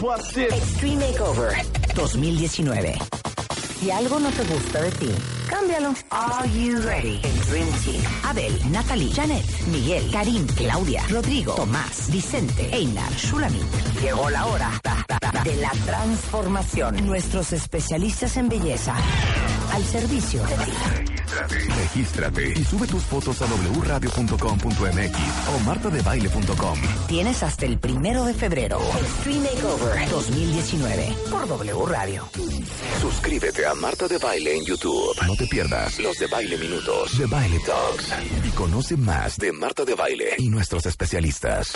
Extreme Makeover 2019. Si algo no te gusta de ti, cámbialo. Are you ready? El Dream Team. Abel, Natalie, Janet, Miguel, Karim, Claudia, Rodrigo, Tomás, Vicente, Einar, Shulamit. Llegó la hora de la transformación. Nuestros especialistas en belleza al servicio de ti. Regístrate y sube tus fotos a wradio.com.mx o martadebaile.com. Tienes hasta el primero de febrero. Extreme Makeover 2019 por W Radio. Suscríbete a Marta de Baile en YouTube. No te pierdas los de Baile Minutos, de Baile Talks y conoce más de Marta de Baile y nuestros especialistas.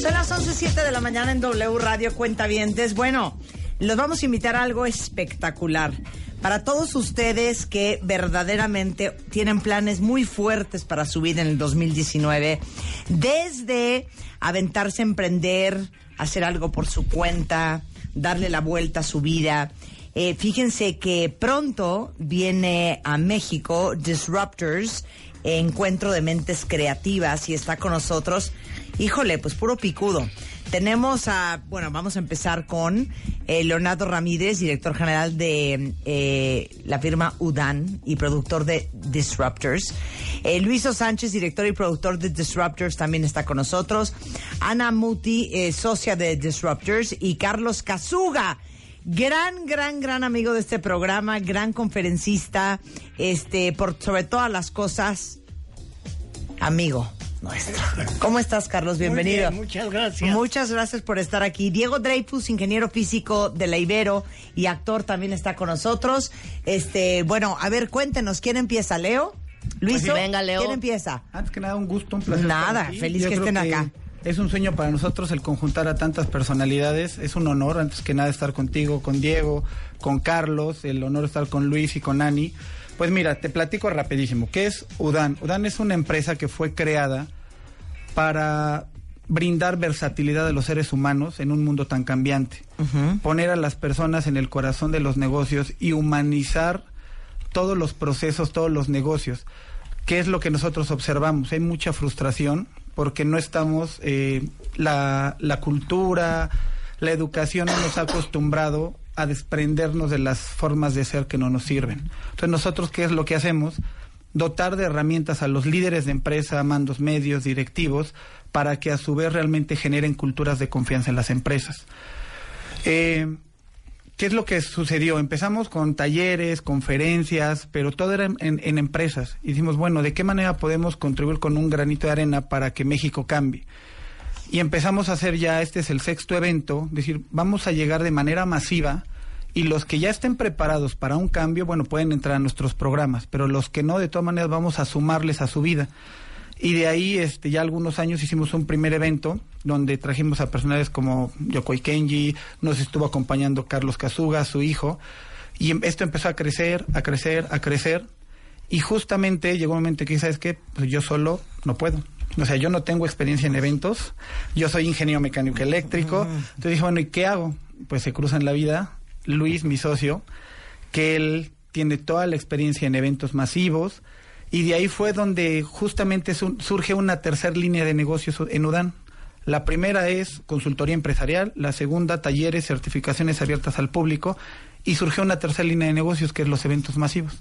Son las 11.07 de la mañana en W Radio Cuentavientes. Bueno, los vamos a invitar a algo espectacular. Para todos ustedes que verdaderamente tienen planes muy fuertes para su vida en el 2019, desde aventarse a emprender, hacer algo por su cuenta, darle la vuelta a su vida. Eh, fíjense que pronto viene a México Disruptors, encuentro de mentes creativas, y está con nosotros, híjole, pues puro picudo. Tenemos a, bueno, vamos a empezar con eh, Leonardo Ramírez, director general de eh, la firma UDAN y productor de Disruptors. Eh, Luiso Sánchez, director y productor de Disruptors, también está con nosotros. Ana Muti, eh, socia de Disruptors. Y Carlos Casuga, gran, gran, gran amigo de este programa, gran conferencista, este, por sobre todas las cosas, amigo nuestro. ¿Cómo estás, Carlos? Bienvenido. Muy bien, muchas gracias. Muchas gracias por estar aquí. Diego Dreyfus, ingeniero físico de la Ibero y actor, también está con nosotros. Este, bueno, a ver, cuéntenos, ¿quién empieza? ¿Leo? Luis, Pues venga, Leo. ¿quién empieza? Antes que nada, un gusto, un placer. Nada, feliz Yo que estén acá. Es un sueño para nosotros el conjuntar a tantas personalidades. Es un honor, antes que nada, estar contigo, con Diego, con Carlos, el honor de estar con Luis y con Ani. Pues mira, te platico rapidísimo. ¿Qué es UDAN? UDAN es una empresa que fue creada para brindar versatilidad a los seres humanos en un mundo tan cambiante. Poner a las personas en el corazón de los negocios y humanizar todos los procesos, todos los negocios. ¿Qué es lo que nosotros observamos? Hay mucha frustración porque no estamos, eh, la, la cultura, la educación no nos ha acostumbrado a desprendernos de las formas de ser que no nos sirven. Entonces nosotros, ¿qué es lo que hacemos? Dotar de herramientas a los líderes de empresa, mandos medios, directivos, para que a su vez realmente generen culturas de confianza en las empresas. Eh, ¿Qué es lo que sucedió? Empezamos con talleres, conferencias, pero todo era en, en, en, empresas. Y dijimos, bueno, ¿de qué manera podemos contribuir con un granito de arena para que México cambie? Y empezamos a hacer ya, este es el sexto evento, decir, vamos a llegar de manera masiva y los que ya estén preparados para un cambio, bueno, pueden entrar a nuestros programas, pero los que no, de todas maneras, vamos a sumarles a su vida. Y de ahí, este, ya algunos años hicimos un primer evento donde trajimos a personajes como Yokoi Kenji, nos estuvo acompañando Carlos Kazuga, su hijo, y em, esto empezó a crecer, a crecer, a crecer, y justamente llegó un momento que, ¿sabes qué? Pues yo solo no puedo. O sea, yo no tengo experiencia en eventos, yo soy ingeniero mecánico eléctrico, entonces dije, bueno, ¿y qué hago? Pues se cruza en la vida Luis, mi socio, que él tiene toda la experiencia en eventos masivos, y de ahí fue donde justamente surge una tercera línea de negocios en UDAN. La primera es consultoría empresarial, la segunda talleres, certificaciones abiertas al público y surgió una tercera línea de negocios que es los eventos masivos,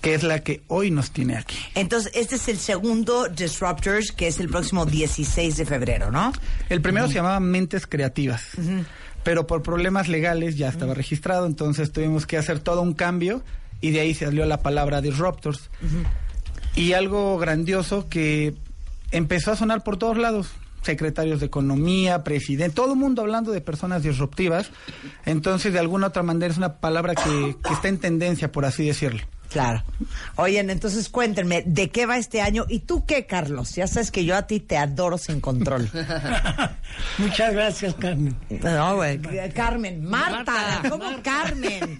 que es la que hoy nos tiene aquí. Entonces, este es el segundo Disruptors, que es el próximo 16 de febrero, ¿no? El primero uh -huh. se llamaba Mentes Creativas. Uh -huh. Pero por problemas legales ya estaba uh -huh. registrado, entonces tuvimos que hacer todo un cambio y de ahí salió la palabra disruptors. Y algo grandioso que empezó a sonar por todos lados. Secretarios de Economía, presidente, todo el mundo hablando de personas disruptivas. Entonces, de alguna otra manera, es una palabra que, que está en tendencia, por así decirlo. Claro. Oyen, entonces cuéntenme, ¿de qué va este año? ¿Y tú qué, Carlos? Ya sabes que yo a ti te adoro sin control. Muchas gracias, Carmen. No, güey. Carmen, Marta. Marta ¿Cómo Marta. Carmen?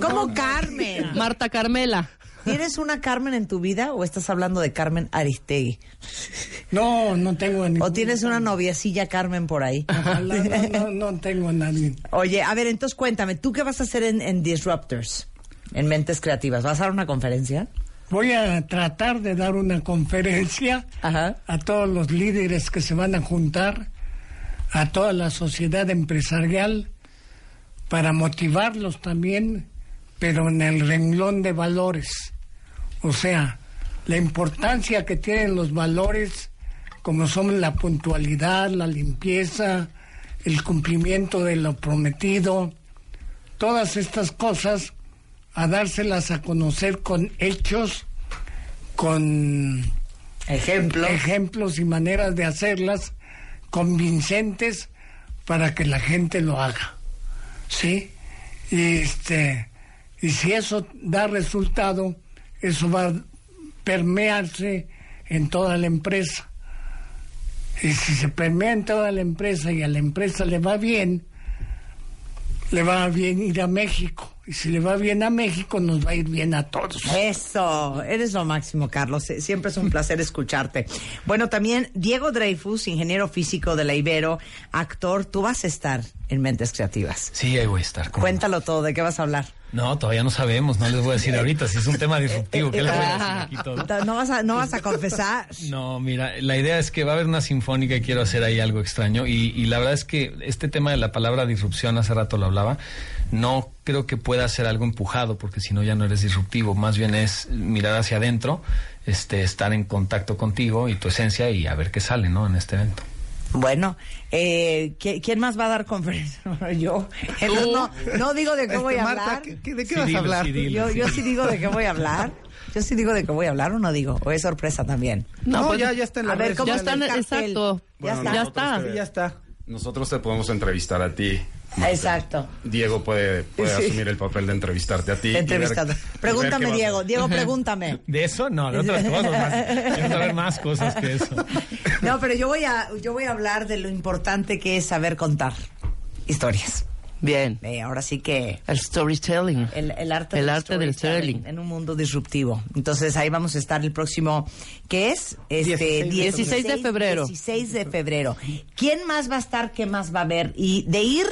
¿Cómo Carmen? Marta Carmela. ¿Tienes una Carmen en tu vida o estás hablando de Carmen Aristegui? No, no tengo ¿O tienes una noviecilla Carmen por ahí? Ojalá, no, no, no, tengo a nadie. Oye, a ver, entonces cuéntame, ¿tú qué vas a hacer en, en Disruptors? En Mentes Creativas. ¿Vas a dar una conferencia? Voy a tratar de dar una conferencia Ajá. a todos los líderes que se van a juntar a toda la sociedad empresarial para motivarlos también, pero en el renglón de valores. O sea, la importancia que tienen los valores como son la puntualidad, la limpieza, el cumplimiento de lo prometido, todas estas cosas a dárselas a conocer con hechos, con Ejemplo. ejemplos y maneras de hacerlas convincentes para que la gente lo haga. ¿Sí? Y este y si eso da resultado, eso va a permearse en toda la empresa. Y si se permea en toda la empresa y a la empresa le va bien, le va bien ir a México. Y si le va bien a México, nos va a ir bien a todos. Eso, eres lo máximo, Carlos. Siempre es un placer escucharte. Bueno, también Diego Dreyfus, ingeniero físico de la Ibero, actor, tú vas a estar en Mentes Creativas. Sí, ahí voy a estar. Cuéntalo todo, ¿de qué vas a hablar? No, todavía no sabemos, no les voy a decir ahorita. Si es un tema disruptivo, ¿qué les voy a decir aquí todo? ¿No vas a, no vas a confesar? No, mira, la idea es que va a haber una sinfónica y quiero hacer ahí algo extraño. Y, y la verdad es que este tema de la palabra disrupción, hace rato lo hablaba, no creo que pueda ser algo empujado, porque si no ya no eres disruptivo. Más bien es mirar hacia adentro, este, estar en contacto contigo y tu esencia y a ver qué sale, ¿no? En este evento. Bueno, eh, ¿qui- ¿quién más va a dar conferencia? Bueno, yo. Entonces, no, no digo de qué Este, voy a Marta, hablar. ¿qué- qué- ¿de qué Sí, vas a hablar? sí, dilo. Yo, yo sí digo de qué voy a hablar. Yo sí digo de qué voy a hablar o no digo. O es sorpresa también. No, pues, ya, ya está en la A ver, ¿cómo Ya está están, el exacto. Ya está. Ya nosotros está. te- ya está. Nosotros te podemos entrevistar a ti. Exacto. Diego puede, puede Sí. asumir el papel de entrevistarte a ti. Entrevistado. ver Pregúntame, Diego. Diego, pregúntame. ¿De eso? No, de otras cosas más. Quiero saber más cosas que eso. No, pero yo voy a, yo voy a hablar de lo importante que es saber contar historias. Bien. Eh, ahora sí que El storytelling. el, el arte, El del arte del storytelling storytelling. en un mundo disruptivo. Entonces ahí vamos a estar el próximo, ¿qué es? Este, 16. 16 de febrero. 16 de febrero. ¿Quién más va a estar? ¿Qué más va a haber? Y de ir,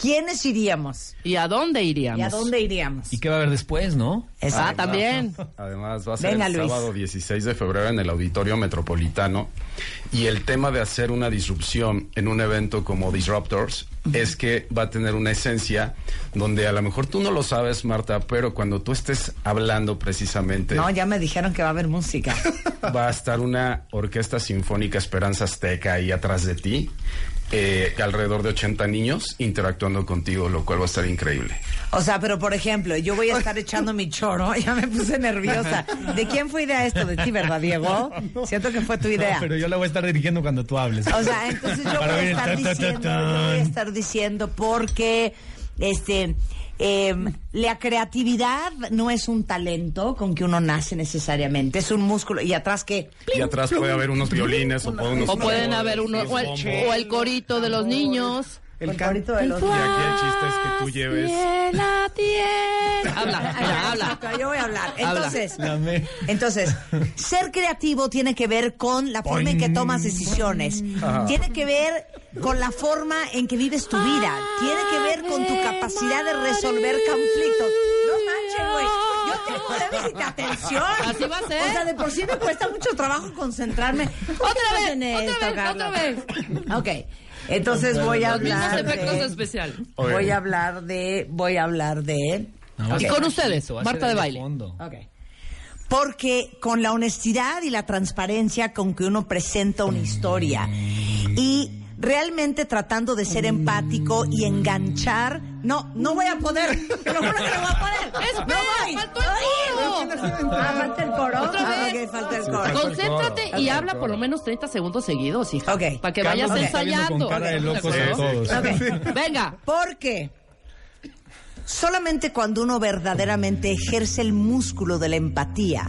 ¿quiénes iríamos? ¿Y a dónde iríamos? ¿Y a dónde iríamos? ¿Y qué va a haber después, no? Exacto. Ah, también. Además, va a ser Venga, el Luis. sábado 16 de febrero en el Auditorio Metropolitano. Y el tema de hacer una disrupción en un evento como Disruptors es que va a tener una esencia donde a lo mejor tú no lo sabes, Marta, pero cuando tú estés hablando precisamente, No, ya me dijeron que va a haber música. va a estar una orquesta sinfónica Esperanza Azteca ahí atrás de ti. Eh, alrededor de 80 niños interactuando contigo, lo cual va a estar increíble. O sea, pero por ejemplo, yo voy a estar echando mi choro, ya me puse nerviosa. ¿De quién fue idea esto? ¿De ti, verdad, Diego? Siento que fue tu idea. No, pero yo la voy a estar dirigiendo cuando tú hables. O sea, entonces yo voy a estar ta, ta, ta, diciendo, yo voy a estar diciendo porque este eh, la creatividad no es un talento con que uno nace necesariamente, es un músculo y atrás que Y atrás puede haber unos violines o, puede unos O pueden haber uno, o el, bombo. o el corito de los niños. el corito de los Y aquí el chiste es que tú lleves La Habla, habla. Exacto, Yo voy a hablar. Habla. Entonces, entonces, ser creativo tiene que ver con la forma en que tomas decisiones. Tiene que ver con la forma en que vives tu vida. Tiene que ver con tu capacidad de resolver conflictos. No manches, güey. Yo tengo déficit de atención. Así va a ser. O sea, de por sí me cuesta mucho trabajo concentrarme. ¿Por qué Otra vez, hacen otra esto, vez, Carlos? otra vez. Ok. Entonces voy a Los mismos hablar efectos de, especiales. voy a hablar de voy a hablar de No, Y con ustedes, Marta de baile. fondo. Ok. Porque con la honestidad y la transparencia con que uno presenta una historia y realmente tratando de ser empático y enganchar, no, no voy a poder, te lo juro que no voy a poder. Espera, no voy. faltó el coro. Ah, falta el coro. Otra Ah, vez. ok, falta el coro. Concéntrate y habla por lo menos 30 segundos seguidos, hija. Ok. Para que Carlos vayas ensayando. con cara de locos a todos. Ok. Venga. Porque solamente cuando uno verdaderamente ejerce el músculo de la empatía,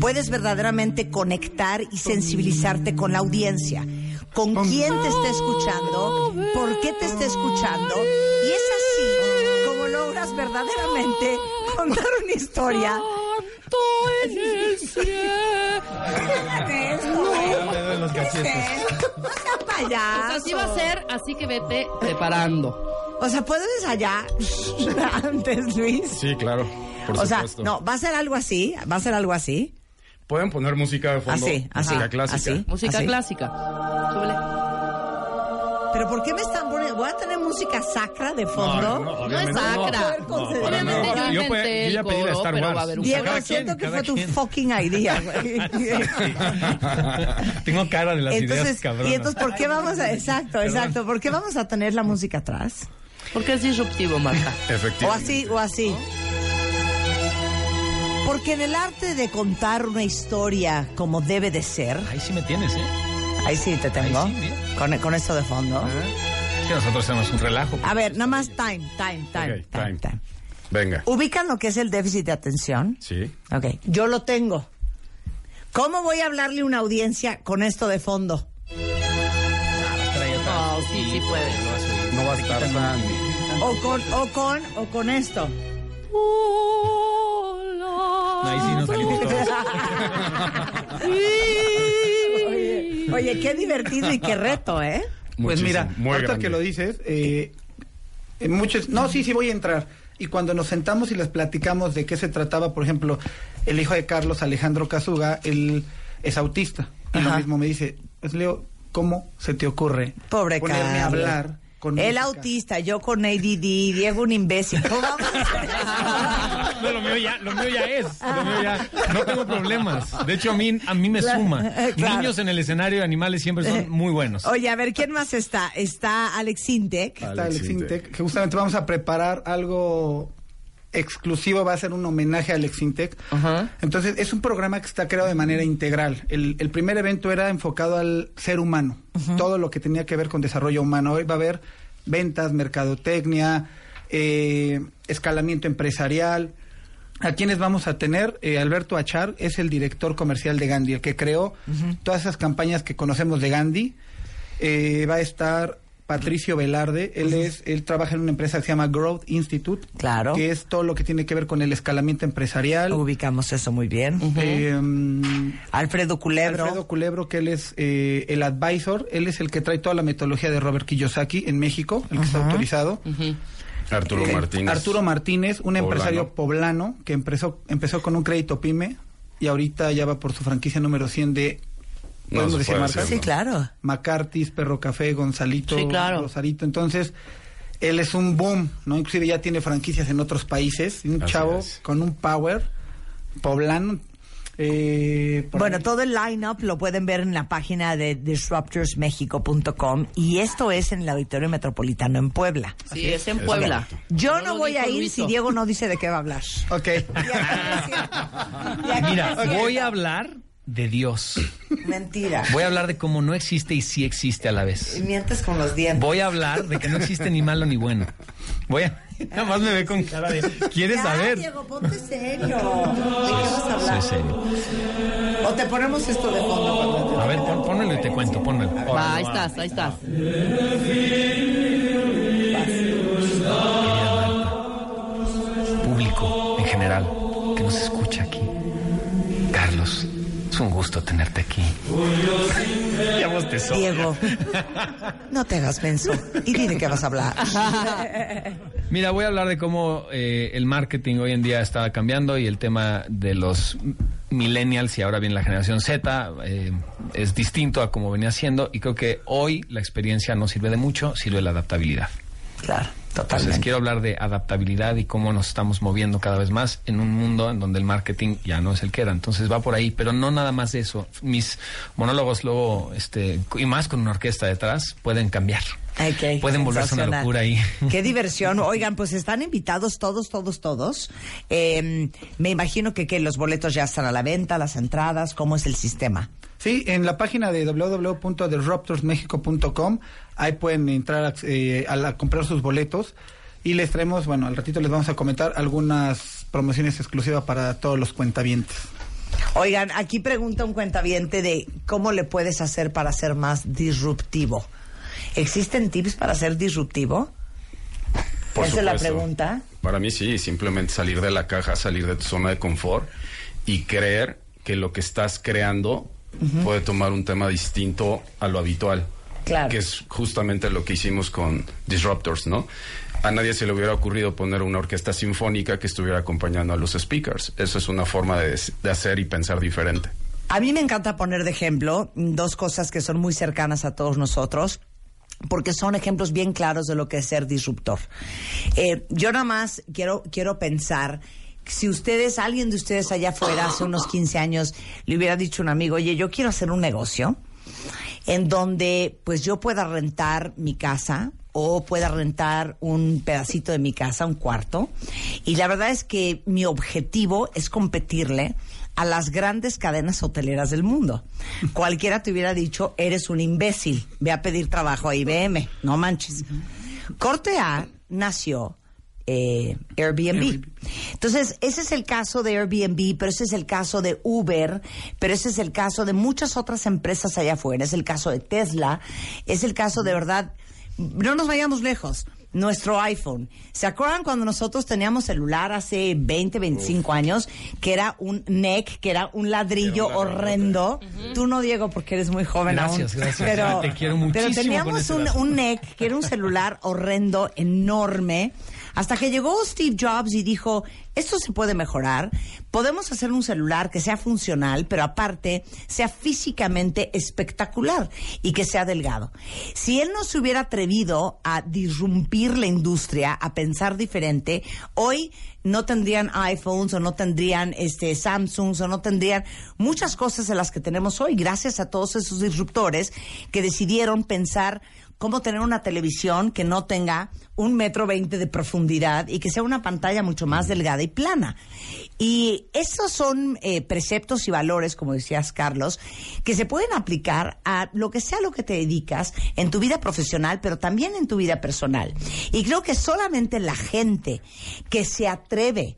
puedes verdaderamente conectar y sensibilizarte con la audiencia, con quién te está escuchando, por qué te está escuchando, y es así como logras verdaderamente contar una historia. Así va a ser, así que vete preparando. O sea, ¿puedo ensayar antes, Luis? Sí, claro. Por o sea, supuesto. no, va a ser algo así, va a ser algo así. Pueden poner música de fondo. Así, así, música clásica. así. Música Así. clásica. Súbele. ¿Pero por qué me están poniendo? ¿Voy a tener música sacra de fondo? No es sacra. Obviamente yo Yo yo ya pedí la Star Wars. Diego, Cada siento quien, que fue tu quien. fucking idea, güey. Tengo cara de las ideas Entonces, cabronas. y entonces, ¿por qué vamos a, exacto, exacto, ¿por qué vamos a tener la música atrás? Porque es disruptivo, Marta. O Efectivamente. así, o así. Porque en el arte de contar una historia como debe de ser, Ahí sí me tienes, ¿eh? ahí sí te tengo, Ahí sí, bien. con, con esto de fondo. Es que nosotros hacemos un relajo. A ver, nada más time, time, time, time, time. time. Venga. ¿Ubican lo que es el déficit de atención? Sí. Ok, yo lo tengo. ¿Cómo voy a hablarle a una audiencia con esto de fondo? No, sí, sí puede. No va a estar tan. O con, o con, o con esto. Ahí sí nos salimos todos. Oye, oye, qué divertido y qué reto, ¿eh? Pues mira, ahorita grande. que lo dices, eh, eh, muchos, no, sí, sí voy a entrar. Y cuando nos sentamos y les platicamos de qué se trataba, por ejemplo, el hijo de Carlos, Alejandro Casuga, él es autista. Y lo mismo me dice, pues Leo, ¿cómo se te ocurre Pobre ponerme a Carlos. hablar con El música? autista, yo con ADD, Diego un imbécil. ¿Cómo vamos a hacer eso? No, lo mío ya, lo mío ya es. Lo mío ya. No tengo problemas. De hecho, a mí, a mí me Claro, suma. claro. Niños en el escenario de animales siempre son muy buenos. Oye, a ver, ¿quién más está? Está Alex Sintek. Está Alex Alex Intec. Intec, que justamente vamos a preparar algo exclusivo, va a ser un homenaje a Alex Intec. Entonces, es un programa que está creado de manera integral. El, el primer evento era enfocado al ser humano, todo lo que tenía que ver con desarrollo humano. Hoy va a haber ventas, mercadotecnia, eh, escalamiento empresarial. ¿A quiénes vamos a tener? Eh, Alberto Achar es el director comercial de Gandhi, el que creó todas esas campañas que conocemos de Gandhi. Eh, va a estar Patricio Velarde, él es, él trabaja en una empresa que se llama Growth Institute, Claro. que es todo lo que tiene que ver con el escalamiento empresarial. Ubicamos eso muy bien. Eh, mm, Alfredo Culebro. Alfredo Culebro, que él es eh, el advisor, él es el que trae toda la metodología de Robert Kiyosaki en México, el que está autorizado. Arturo Eh, Martínez. Arturo Martínez, un Poblano. empresario poblano que empezó, empezó con un crédito pyme y ahorita ya va por su franquicia número 100 de... ¿Podemos decir marcas? decir, Sí, claro. McCarthy's, Perro Café, Gonzalito, Sí, claro. Rosarito. Entonces, él es un boom, ¿no? Inclusive ya tiene franquicias en otros países. Un Así chavo es. con un power poblano. Eh, Bueno, ahí. todo el line-up lo pueden ver en la página de disruptorsmexico.com y esto es en el Auditorio Metropolitano en Puebla. Sí, es en Puebla. Yo No voy a ir Luiso. si Diego no dice de qué va a hablar. Ok. Y aquí me siento. Y aquí Mira, voy a hablar de Dios. Mentira. Voy a hablar de cómo no existe y sí existe a la Y vez. mientes con los dientes. Voy a hablar de que no existe ni malo ni bueno. Voy a... Nada más me ve con cara de... ¿Quieres Ya, saber? Diego, ponte serio. ¿De qué vas a hablar? Soy serio. O te ponemos esto de fondo cuando A ver, pon, pónmelo y te cuento, pónmelo. Va, ahí estás, ahí estás. Público en general que nos escucha aquí. Es un gusto tenerte aquí. Diego, no te hagas menso y di de qué vas a hablar. Mira, voy a hablar de cómo eh, el marketing hoy en día está cambiando y el tema de los millennials y ahora bien la generación Z eh, es distinto a como venía siendo y creo que hoy la experiencia no sirve de mucho, sirve la adaptabilidad. Claro, Entonces totalmente. quiero hablar de adaptabilidad y cómo nos estamos moviendo cada vez más en un mundo en donde el marketing ya no es el que era. Entonces va por ahí, pero no nada más de eso. Mis monólogos luego, este, y más con una orquesta detrás, pueden cambiar. Pueden volverse una locura ahí. Qué diversión. Oigan, pues están invitados todos, todos, todos. Eh, me imagino que, que los boletos ya están a la venta, las entradas, ¿cómo es el sistema? Sí, en la página de www.disruptorsmexico.com ahí pueden entrar eh, a, la- comprar sus boletos y les traemos, bueno, al ratito les vamos a comentar algunas promociones exclusivas para todos los cuentavientes. Oigan, aquí pregunta un cuentaviente de cómo le puedes hacer para ser más disruptivo. ¿Existen tips para ser disruptivo? Por Esa es la pregunta. Para mí sí, simplemente salir de la caja, salir de tu zona de confort y creer que lo que estás creando puede tomar un tema distinto a lo habitual. Claro. Que es justamente lo que hicimos con Disruptors, ¿no? A nadie se le hubiera ocurrido poner una orquesta sinfónica que estuviera acompañando a los speakers. Eso es una forma de, de hacer y pensar diferente. A mí me encanta poner de ejemplo dos cosas que son muy cercanas a todos nosotros. porque son ejemplos bien claros de lo que es ser disruptor. Eh, yo nada más quiero, quiero pensar si ustedes, alguien de ustedes allá afuera hace unos 15 años le hubiera dicho a un amigo, oye, yo quiero hacer un negocio en donde pues yo pueda rentar mi casa o pueda rentar un pedacito de mi casa, un cuarto. Y la verdad es que mi objetivo es competirle a las grandes cadenas hoteleras del mundo. Cualquiera te hubiera dicho, eres un imbécil, ve a pedir trabajo a IBM, no manches. Corte A nació eh, Airbnb. Entonces, ese es el caso de Airbnb, pero ese es el caso de Uber, pero ese es el caso de muchas otras empresas allá afuera, es el caso de Tesla, es el caso de verdad, no nos vayamos lejos. Nuestro iPhone. ¿Se acuerdan cuando nosotros teníamos celular hace 20, 25 años? Que era un NEC, que era un ladrillo horrendo. Tú no, Diego, porque eres muy joven Gracias, aún. gracias. Pero, Te quiero muchísimo Pero teníamos ese un, un NEC, que era un celular horrendo, enorme, hasta que llegó Steve Jobs y dijo, esto se puede mejorar, podemos hacer un celular que sea funcional, pero aparte sea físicamente espectacular y que sea delgado. Si él no se hubiera atrevido a disrumpir la industria, a pensar diferente, hoy no tendrían iPhones o no tendrían este Samsungs o no tendrían muchas cosas de las que tenemos hoy gracias a todos esos disruptores que decidieron pensar cómo tener una televisión que no tenga un metro veinte de profundidad y que sea una pantalla mucho más delgada y plana. Y esos son eh, preceptos y valores, como decías Carlos, que se pueden aplicar a lo que sea lo que te dedicas en tu vida profesional, pero también en tu vida personal. Y creo que solamente la gente que se atreve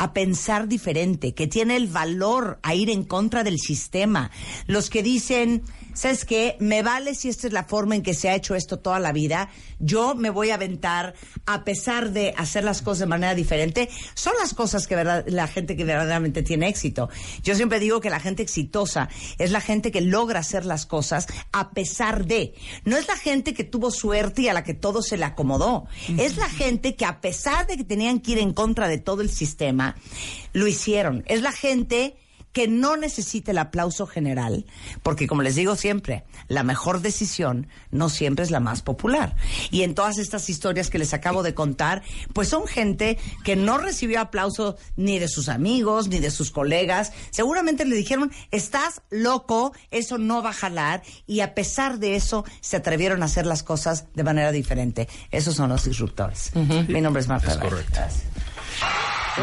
a pensar diferente, que tiene el valor a ir en contra del sistema. Los que dicen, ¿sabes qué? Me vale si esta es la forma en que se ha hecho esto toda la vida. Yo me voy a aventar a pesar de hacer las cosas de manera diferente. Son las cosas que verdad, la gente que verdaderamente tiene éxito. Yo siempre digo que la gente exitosa es la gente que logra hacer las cosas a pesar de. No es la gente que tuvo suerte y a la que todo se le acomodó. Es la gente que a pesar de que tenían que ir en contra de todo el sistema, lo hicieron. Es la gente que no necesita el aplauso general, porque como les digo siempre, la mejor decisión no siempre es la más popular. Y en todas estas historias que les acabo de contar, pues son gente que no recibió aplauso ni de sus amigos, ni de sus colegas. Seguramente le dijeron, estás loco, eso no va a jalar. Y a pesar de eso, se atrevieron a hacer las cosas de manera diferente. Esos son los disruptores. Mi nombre es Marta. Es correcto.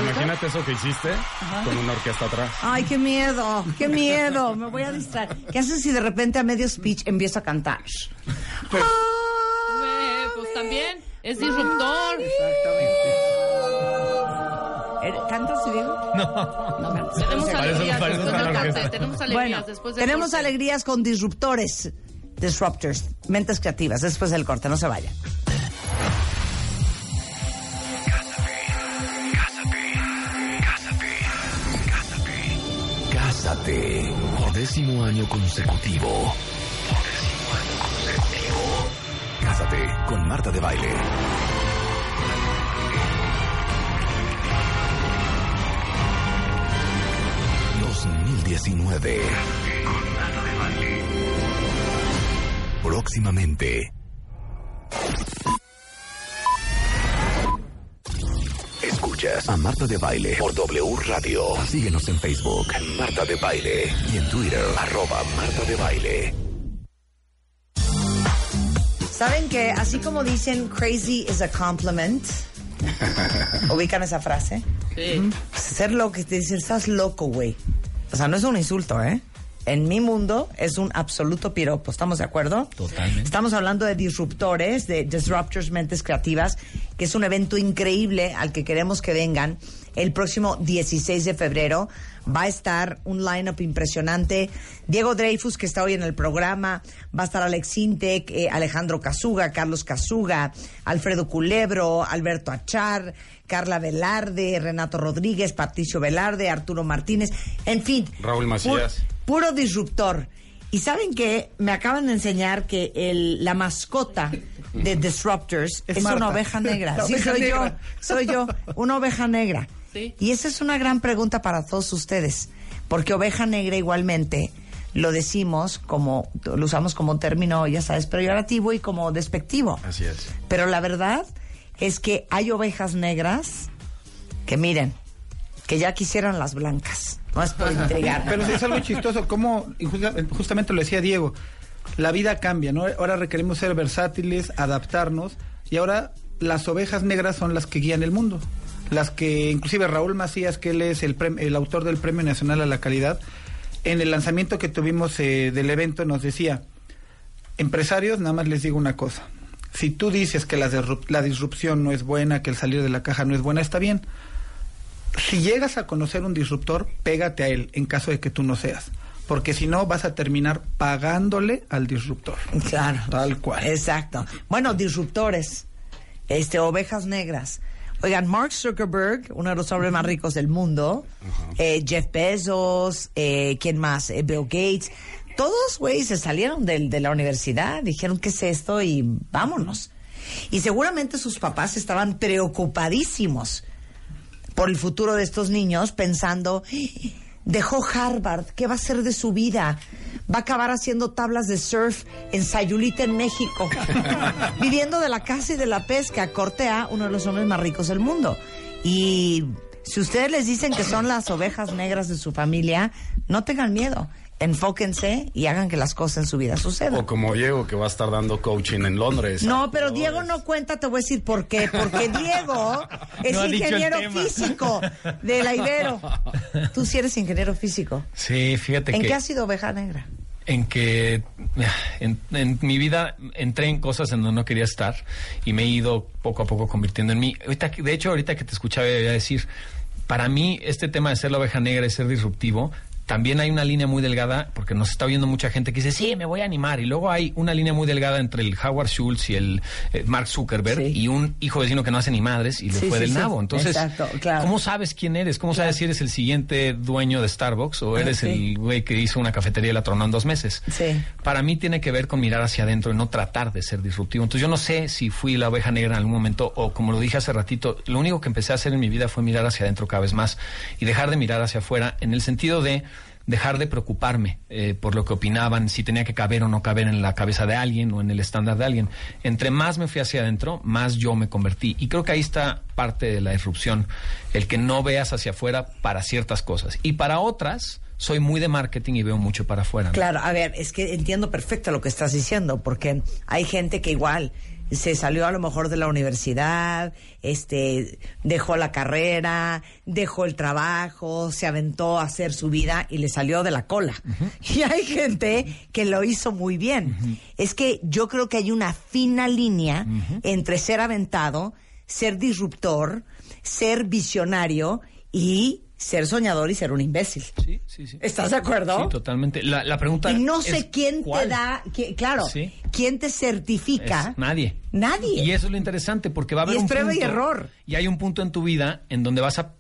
Imagínate eso que hiciste con una orquesta atrás. Ay, qué miedo, qué miedo. Me voy a distraer. ¿Qué haces si de repente a medio speech empiezo a cantar? Eh, pues también es disruptor. ¿Eres- ¿Cantas, Diego? No. No cantas. Tenemos alegrías parece después del. Tenemos alegrías Bueno, después del tenemos corte. alegrías con disruptores, disruptors, mentes creativas, después del corte, no se vayan. Por décimo año consecutivo. Por décimo año consecutivo. Cásate con Marta de Baile. ...2019... Con Marta de Baile. Próximamente... Escuchas a Marta de Baile por W Radio. Síguenos en Facebook, Marta de Baile. Y en Twitter, arroba Marta de Baile. ¿Saben que así como dicen crazy is a compliment? ¿Ubican esa frase? Sí. Ser loco, te dicen, estás loco, güey. O sea, no es un insulto, ¿eh? En mi mundo es un absoluto piropo, ¿estamos de acuerdo? Totalmente. Estamos hablando de disruptores, de Disruptors Mentes Creativas, que es un evento increíble al que queremos que vengan el próximo 16 de febrero. Va a estar un lineup impresionante. Diego Dreyfus, que está hoy en el programa, va a estar Alex Sintek, eh, Alejandro Casuga, Carlos Casuga, Alfredo Culebro, Alberto Achar, Carla Velarde, Renato Rodríguez, Patricio Velarde, Arturo Martínez, en fin. Raúl Macías. Puro, disruptor. Y saben que me acaban de enseñar que el, la mascota de Disruptors es, Es una oveja negra. Sí, oveja soy negra. yo, soy yo, una oveja negra. Sí. Y esa es una gran pregunta para todos ustedes, porque oveja negra igualmente lo decimos como, lo usamos como término, ya sabes, peyorativo y como despectivo. Así es. Pero la verdad es que hay ovejas negras que miren, que ya quisieran las blancas. Pero es algo chistoso, como justamente lo decía Diego, la vida cambia, ¿no? Ahora requerimos ser versátiles, adaptarnos, y ahora las ovejas negras son las que guían el mundo. Las que, inclusive Raúl Macías, que él es el, el autor del Premio Nacional a la Calidad, en el lanzamiento que tuvimos eh, del evento nos decía, empresarios, nada más les digo una cosa. Si tú dices que la, la disrupción no es buena, que el salir de la caja no es buena, está bien. Si llegas a conocer un disruptor, pégate a él en caso de que tú no seas. Porque si no, vas a terminar pagándole al disruptor. Claro. Tal cual. Exacto. Bueno, disruptores, este, ovejas negras. Oigan, Mark Zuckerberg, uno de los hombres más ricos del mundo, eh, Jeff Bezos, eh, ¿quién más? Eh, Bill Gates. Todos, güey, se salieron del- de la universidad, dijeron, ¿qué es esto? Y vámonos. Y seguramente sus papás estaban preocupadísimos por el futuro de estos niños, pensando, "Ah, dejó Harvard, ¿qué va a hacer de su vida? Va a acabar haciendo tablas de surf en Sayulita, en México, viviendo de la caza y de la pesca, corte a uno de los hombres más ricos del mundo. Y si ustedes les dicen que son las ovejas negras de su familia, no tengan miedo. Enfóquense y hagan que las cosas en su vida sucedan. O como Diego, que va a estar dando coaching en Londres. No, pero Diego no cuenta, te voy a decir por qué. Porque Diego es No ha ingeniero físico de la Ibero. Tú sí eres ingeniero físico. Sí, fíjate ¿En que... qué has sido oveja negra? en que en, en mi vida entré en cosas en donde no quería estar y me he ido poco a poco convirtiendo en mí. Ahorita, que- de hecho, ahorita que te escuchaba, a decir, para mí este tema de ser la oveja negra y ser disruptivo, también hay una línea muy delgada, porque nos está viendo mucha gente que dice, sí, me voy a animar. Y luego hay una línea muy delgada entre el Howard Schultz y el eh, Mark Zuckerberg Sí. y un hijo vecino que no hace ni madres y le Sí, fue sí, del nabo. Entonces, Exacto, claro. ¿cómo sabes quién eres? ¿Cómo sabes si eres el siguiente dueño de Starbucks o eres el güey que hizo una cafetería y la tronó en dos meses? Sí. para mí tiene que ver con mirar hacia adentro y no tratar de ser disruptivo. Entonces yo no sé si fui la oveja negra en algún momento o como lo dije hace ratito, lo único que empecé a hacer en mi vida fue mirar hacia adentro cada vez más y dejar de mirar hacia afuera en el sentido de dejar de preocuparme eh, por lo que opinaban, si tenía que caber o no caber en la cabeza de alguien o en el estándar de alguien. Entre más me fui hacia adentro, más yo me convertí. Y creo que ahí está parte de la disrupción, el que no veas hacia afuera para ciertas cosas. Y para otras, soy muy de marketing y veo mucho para afuera. Claro, a ver, es que entiendo perfecto lo que estás diciendo, porque hay gente que igual se salió a lo mejor de la universidad, este, dejó la carrera, dejó el trabajo, se aventó a hacer su vida y le salió de la cola. Y hay gente que lo hizo muy bien. Es que yo creo que hay una fina línea entre ser aventado, ser disruptor, ser visionario y ser soñador y ser un imbécil. Sí, sí, sí. ¿Estás de acuerdo? Sí, totalmente. La, la pregunta Y no es, sé quién ¿cuál? te da, claro, Sí. quién te certifica. Es nadie. Nadie. Y eso es lo interesante, porque va a Y haber es un prueba y error. Y hay un punto en tu vida en donde vas a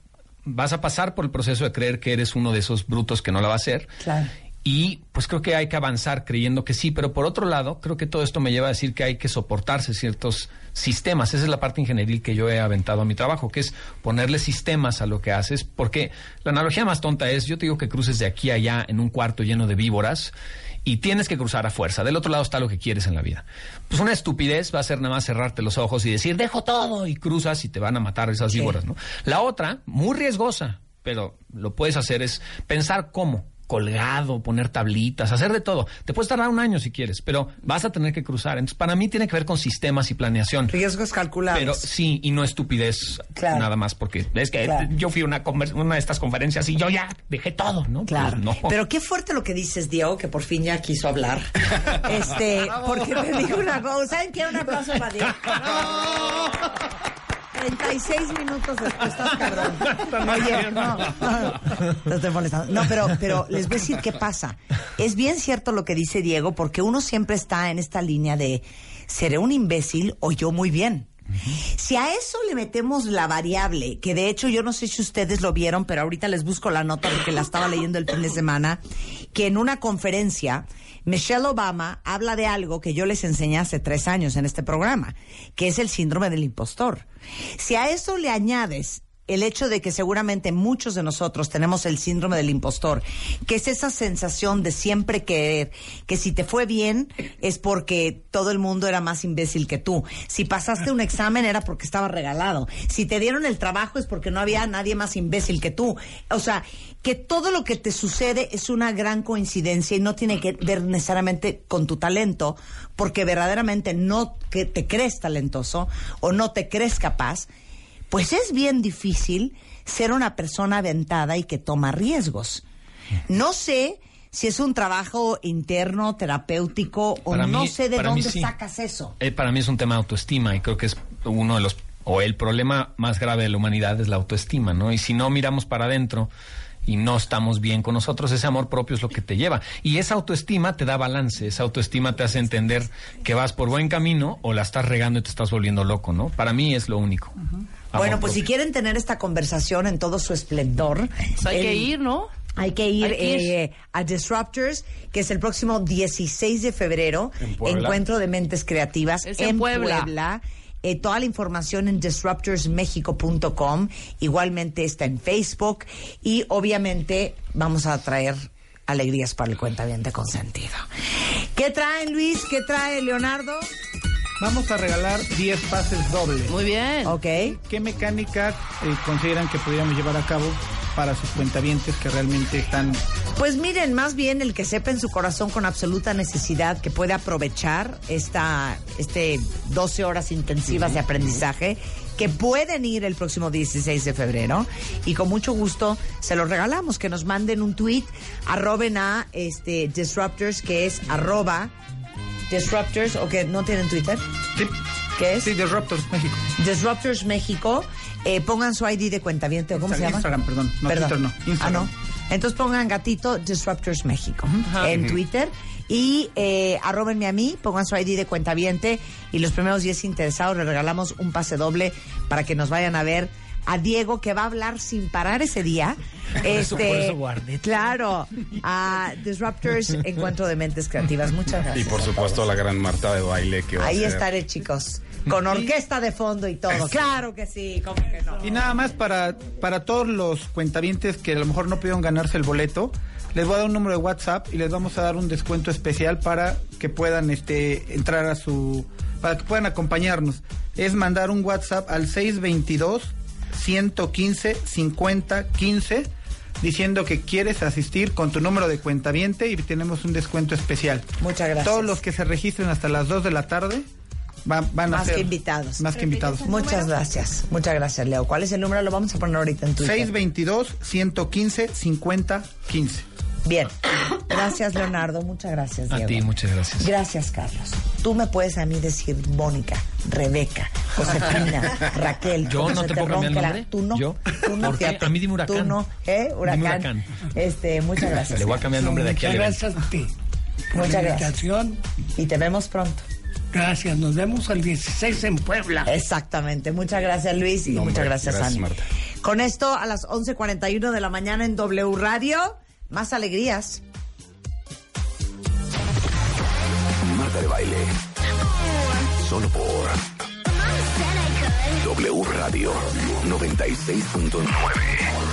vas a pasar por el proceso de creer que eres uno de esos brutos que no la va a hacer. Claro. Y pues creo que hay que avanzar creyendo que sí, pero por otro lado, creo que todo esto me lleva a decir que hay que soportarse ciertos sistemas. Esa es la parte ingenieril que yo he aventado a mi trabajo, que es ponerle sistemas a lo que haces, porque la analogía más tonta es, yo te digo que cruces de aquí a allá en un cuarto lleno de víboras y tienes que cruzar a fuerza. Del otro lado está lo que quieres en la vida. Pues una estupidez va a ser nada más cerrarte los ojos y decir, dejo todo y cruzas y te van a matar esas Sí. víboras, ¿no? La otra, muy riesgosa, pero lo puedes hacer es pensar cómo colgado, poner tablitas, hacer de todo. Te puedes tardar un año si quieres, pero vas a tener que cruzar. Entonces, para mí tiene que ver con sistemas y planeación. Riesgos calculados. Pero sí, y no estupidez Claro. nada más, porque es que Claro. yo fui a una, una de estas conferencias y yo ya dejé todo, ¿no? Claro. Pues no. Pero qué fuerte lo que dices, Diego, que por fin ya quiso hablar. este, porque te digo una cosa. ¿Saben qué? Un aplauso para Diego. 36 minutos después, estás cabrón. Oye, no, no, no estoy molestando. No, pero, pero les voy a decir qué pasa. Es bien cierto lo que dice Diego, porque uno siempre está en esta línea de seré un imbécil o yo muy bien. Si a eso le metemos la variable, que de hecho yo no sé si ustedes lo vieron, pero ahorita les busco la nota porque la estaba leyendo el fin de semana, que en una conferencia Michelle Obama habla de algo que yo les enseñé hace tres años en este programa, que es el síndrome del impostor. Si a eso le añades el hecho de que seguramente muchos de nosotros tenemos el síndrome del impostor, que es esa sensación de siempre querer, que si te fue bien es porque todo el mundo era más imbécil que tú. Si pasaste un examen era porque estaba regalado. Si te dieron el trabajo es porque no había nadie más imbécil que tú. O sea, que todo lo que te sucede es una gran coincidencia y no tiene que ver necesariamente con tu talento, porque verdaderamente no te crees talentoso o no te crees capaz pues es bien difícil ser una persona aventada y que toma riesgos. No sé si es un trabajo interno, terapéutico, o Para no mí- sé de dónde sí. sacas eso. Eh, para mí es un tema de autoestima y creo que es uno de los, o el problema más grave de la humanidad es la autoestima, ¿no? Y si no miramos para adentro y no estamos bien con nosotros, ese amor propio es lo que te lleva. Y esa autoestima te da balance, esa autoestima te hace entender que vas por buen camino o la estás regando y te estás volviendo loco, ¿no? Para mí es lo único. Bueno, pues si quieren tener esta conversación en todo su esplendor, Pues hay que ir, ¿no? Hay que ir, Hay que ir. eh, a Disruptors, que es el próximo 16 de febrero, En encuentro de mentes creativas Es en Puebla. Puebla. Eh, toda la información en disruptorsmexico.com, igualmente está en Facebook y obviamente vamos a traer alegrías para el cuentaviente consentido. ¿Qué traen Luis? ¿Qué trae Leonardo? Vamos a regalar 10 pases dobles. Muy bien. Ok. ¿Qué mecánica eh, consideran que podríamos llevar a cabo para sus cuentavientes que realmente están Pues miren, más bien el que sepa en su corazón con absoluta necesidad que puede aprovechar esta este 12 horas intensivas de aprendizaje que pueden ir el próximo 16 de febrero y con mucho gusto se los regalamos que nos manden un tweet arroben a este disruptors que es arroba disruptors o que no tienen Twitter Sí, ¿qué es? sí, Disruptors México. Disruptors México, eh, pongan su ID de cuentaviente, ¿o ¿cómo se llama? Instagram, perdón. No, Twitter no, Instagram. Ah, no. Entonces pongan gatito Disruptors México en Twitter y eh, arróbenme a mí, pongan su ID de cuentaviente y los primeros 10 interesados les regalamos un pase doble para que nos vayan a ver a Diego que va a hablar sin parar ese día. eso- por Este. Claro, a Disruptors Encuentro de Mentes Creativas. Muchas Y gracias. por supuesto la gran Marta de baile que va Ahí a ser. estaré, chicos. Con orquesta de fondo y todo. Claro que sí, ¿cómo que no? Y nada más para, para todos los cuentavientes que a lo mejor no pudieron ganarse el boleto, les voy a dar un número de WhatsApp y les vamos a dar un descuento especial para que puedan este entrar a su para que puedan acompañarnos. Es mandar un WhatsApp al 622 115 50 15 diciendo que quieres asistir con tu número de cuentaviente y tenemos un descuento especial. Muchas gracias. Todos los que se registren hasta las 2 de la tarde van, van a ser invitados. Más que invitados. Muchas gracias. Muchas gracias, Leo. ¿Cuál es el número? Lo vamos a poner ahorita en Twitter. 622-115-5015. Bien. Gracias, Leonardo. Muchas gracias, A Diego. ti, muchas gracias. Gracias, Carlos. Tú me puedes a mí decir Mónica, Rebeca, Josefina, Raquel. Yo no te puedo cambiar el nombre. Tú no. ¿Yo? Tú no, ¿Por qué? A mí dime Huracán. Tú no. ¿Eh? Huracán. Dime Huracán. Este, muchas gracias. Le voy a cambiar el nombre de aquí evento. gracias a ti. por Muchas la gracias. invitación. Y te vemos pronto. Gracias. Nos vemos el 16 en Puebla. Exactamente. Muchas gracias, Luis, y No, muchas hombre, gracias, gracias. Marta. Con esto, a las 11.41 de la mañana en W Radio, más alegrías. Marta de baile. Solo por W Radio 96.9.